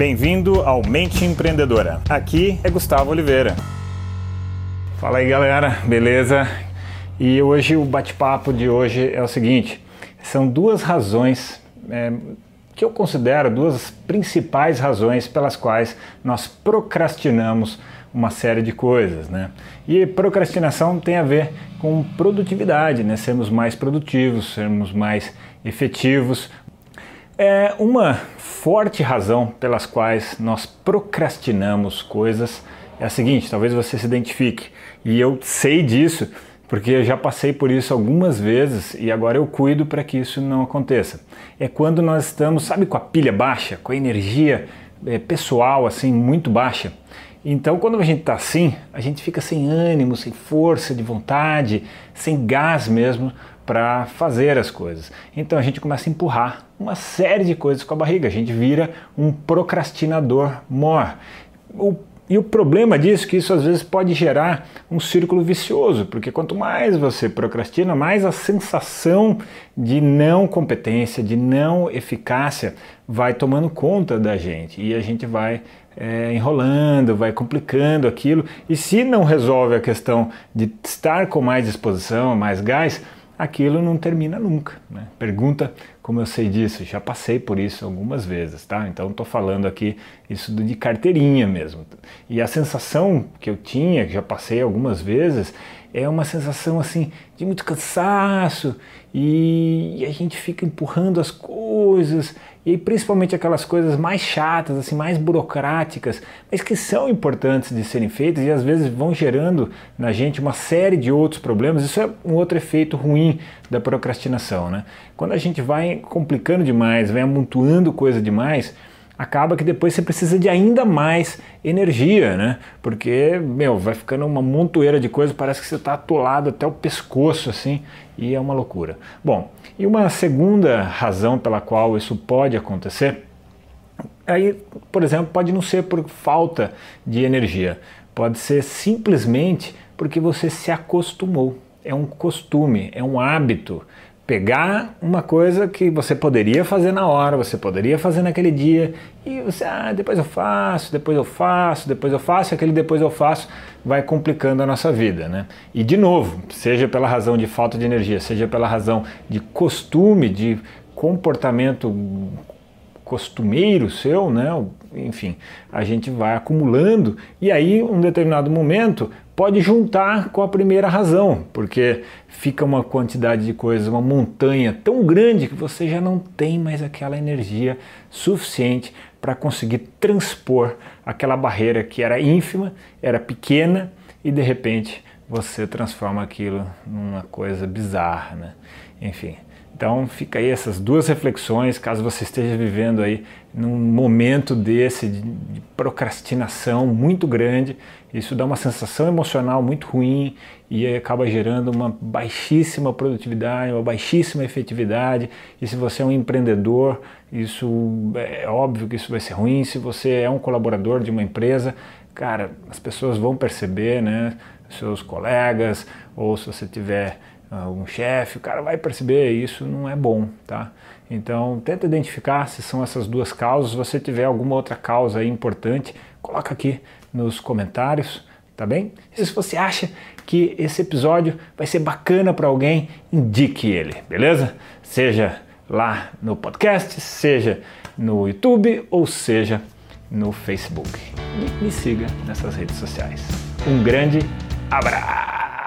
Bem-vindo ao Mente Empreendedora. Aqui é Gustavo Oliveira. Fala aí, galera, beleza? E hoje o bate-papo de hoje é o seguinte: são duas razões é, que eu considero duas principais razões pelas quais nós procrastinamos uma série de coisas, né? E procrastinação tem a ver com produtividade, né? Sermos mais produtivos, sermos mais efetivos. É uma forte razão pelas quais nós procrastinamos coisas é a seguinte, talvez você se identifique, e eu sei disso porque eu já passei por isso algumas vezes e agora eu cuido para que isso não aconteça. É quando nós estamos, sabe, com a pilha baixa, com a energia é, pessoal assim muito baixa. Então, quando a gente está assim, a gente fica sem ânimo, sem força de vontade, sem gás mesmo para fazer as coisas. Então a gente começa a empurrar uma série de coisas com a barriga, a gente vira um procrastinador mor. E o problema disso é que isso às vezes pode gerar um círculo vicioso, porque quanto mais você procrastina, mais a sensação de não competência, de não eficácia vai tomando conta da gente e a gente vai é, enrolando, vai complicando aquilo. E se não resolve a questão de estar com mais disposição, mais gás, aquilo não termina nunca. Né? Pergunta como eu sei disso, já passei por isso algumas vezes, tá? Então estou falando aqui isso de carteirinha mesmo. E a sensação que eu tinha, que já passei algumas vezes, é uma sensação assim de muito cansaço e, a gente fica empurrando as coisas e principalmente aquelas coisas mais chatas, assim, mais burocráticas, mas que são importantes de serem feitas e às vezes vão gerando na gente uma série de outros problemas. Isso é um outro efeito ruim da procrastinação, né? Quando a gente vai complicando demais, vai amontoando coisa demais, acaba que depois você precisa de ainda mais energia, né? Porque, meu, vai ficando uma montoeira de coisas, parece que você está atolado até o pescoço, assim, e é uma loucura. Bom, e uma segunda razão pela qual isso pode acontecer, aí, por exemplo, pode não ser por falta de energia, pode ser simplesmente porque você se acostumou. É um costume, é um hábito pegar uma coisa que você poderia fazer na hora, você poderia fazer naquele dia, e você, ah, depois eu faço, depois eu faço, depois eu faço, e aquele depois eu faço vai complicando a nossa vida, né? E de novo, seja pela razão de falta de energia, seja pela razão de costume, de comportamento costumeiro seu, né? Enfim, a gente vai acumulando e aí, um determinado momento, pode juntar com a primeira razão, porque fica uma quantidade de coisas, uma montanha tão grande que você já não tem mais aquela energia suficiente para conseguir transpor aquela barreira que era ínfima, era pequena e de repente você transforma aquilo numa coisa bizarra, né? Enfim, então fica aí essas duas reflexões, caso você esteja vivendo aí num momento desse de, procrastinação muito grande, isso dá uma sensação emocional muito ruim e acaba gerando uma baixíssima produtividade, uma baixíssima efetividade. E se você é um empreendedor, isso é óbvio que isso vai ser ruim. Se você é um colaborador de uma empresa, cara, as pessoas vão perceber, né? Seus colegas, ou se você tiver um chefe, o cara vai perceber isso não é bom, tá? Então tenta identificar se são essas duas causas. Se você tiver alguma outra causa importante, coloca aqui nos comentários, tá bem? E se você acha que esse episódio vai ser bacana para alguém, indique ele, beleza? Seja lá no podcast, seja no YouTube ou seja no Facebook. E me siga nessas redes sociais. Um grande abraço!